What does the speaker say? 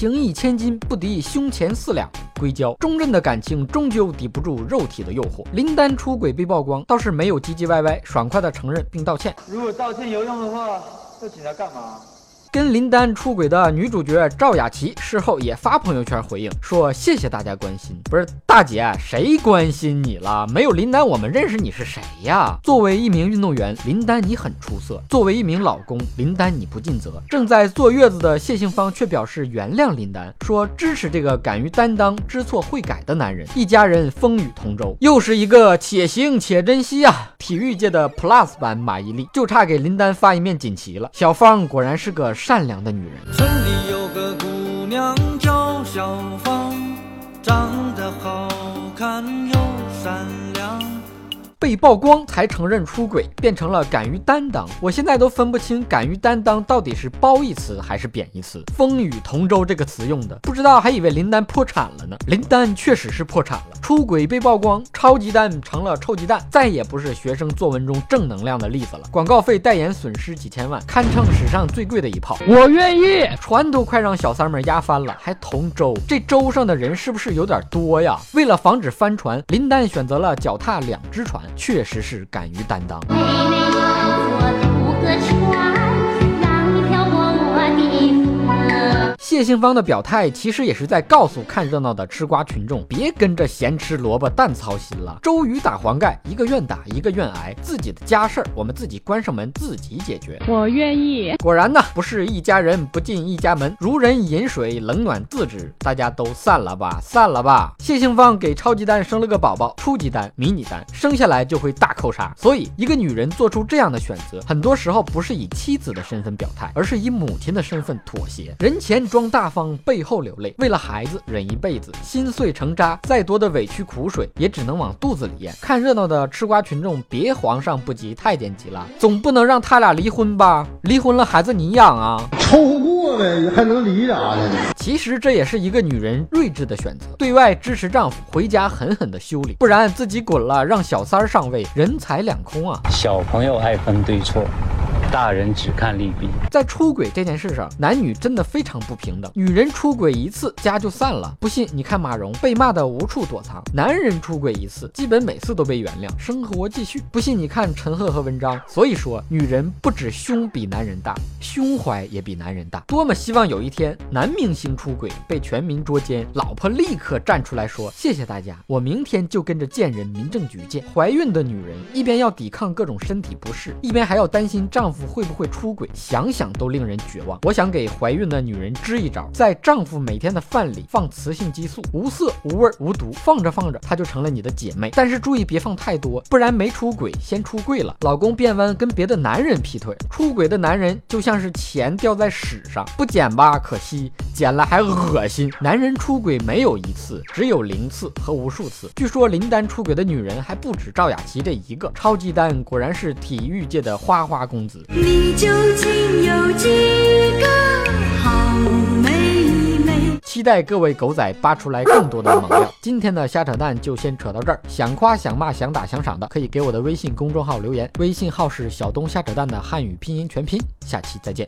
情义千金不敌胸前四两硅胶，忠贞的感情终究抵不住肉体的诱惑。林丹出轨被曝光，倒是没有唧唧歪歪，爽快的承认并道歉。如果道歉有用的话，要警察干嘛？跟林丹出轨的女主角赵雅琪事后也发朋友圈回应说：“谢谢大家关心。”不是大姐，谁关心你了？没有林丹，我们认识你是谁呀？作为一名运动员，林丹你很出色；作为一名老公，林丹你不尽责。正在坐月子的谢杏芳却表示原谅林丹，说支持这个敢于担当、知错会改的男人。一家人风雨同舟，又是一个且行且珍惜啊！体育界的 Plus 版马伊琍，就差给林丹发一面锦旗了。小芳果然是个。善良的女人。村里有个姑娘叫小芳，长得好看又善良。被曝光才承认出轨，变成了敢于担当。我现在都分不清敢于担当到底是褒义词还是贬义词。风雨同舟这个词用的，不知道还以为林丹破产了呢。林丹确实是破产了，出轨被曝光，超级蛋成了臭鸡蛋，再也不是学生作文中正能量的例子了。广告费代言损失几千万，堪称史上最贵的一炮。我愿意，船都快让小三们压翻了，还同舟，这舟上的人是不是有点多呀？为了防止翻船，林丹选择了脚踏两只船。确实是敢于担当。谢杏芳的表态其实也是在告诉看热闹的吃瓜群众，别跟着咸吃萝卜淡操心了。周瑜打黄盖，一个愿打，一个愿挨，自己的家事儿我们自己关上门自己解决。我愿意。果然呢，不是一家人不进一家门，如人饮水，冷暖自知。大家都散了吧，散了吧。谢杏芳给超级丹生了个宝宝，初级丹、迷你丹，生下来就会大扣杀。所以，一个女人做出这样的选择，很多时候不是以妻子的身份表态，而是以母亲的身份妥协。人前装。大方背后流泪，为了孩子忍一辈子，心碎成渣，再多的委屈苦水也只能往肚子里咽。看热闹的吃瓜群众，别皇上不急太监急了，总不能让他俩离婚吧？离婚了孩子你养啊？凑合过呗，还能离啥呢？其实这也是一个女人睿智的选择，对外支持丈夫，回家狠狠的修理，不然自己滚了，让小三儿上位，人财两空啊！小朋友爱分对错。大人只看利弊，在出轨这件事上，男女真的非常不平等。女人出轨一次，家就散了。不信你看马蓉被骂的无处躲藏，男人出轨一次，基本每次都被原谅，生活继续。不信你看陈赫和文章。所以说，女人不止胸比男人大，胸怀也比男人大。多么希望有一天男明星出轨被全民捉奸，老婆立刻站出来说谢谢大家，我明天就跟着贱人民政局见。怀孕的女人一边要抵抗各种身体不适，一边还要担心丈夫夫。会不会出轨？想想都令人绝望。我想给怀孕的女人支一招，在丈夫每天的饭里放雌性激素，无色无味无毒，放着放着，她就成了你的姐妹。但是注意别放太多，不然没出轨先出柜了，老公变弯跟别的男人劈腿。出轨的男人就像是钱掉在屎上，不捡吧可惜，捡了还恶心。男人出轨没有一次，只有零次和无数次。据说林丹出轨的女人还不止赵雅琪这一个，超级丹果然是体育界的花花公子。你究竟有几个好妹妹？期待各位狗仔扒出来更多的猛料。今天的瞎扯淡就先扯到这儿。想夸想骂想打想赏的，可以给我的微信公众号留言，微信号是小东瞎扯淡的汉语拼音全拼。下期再见。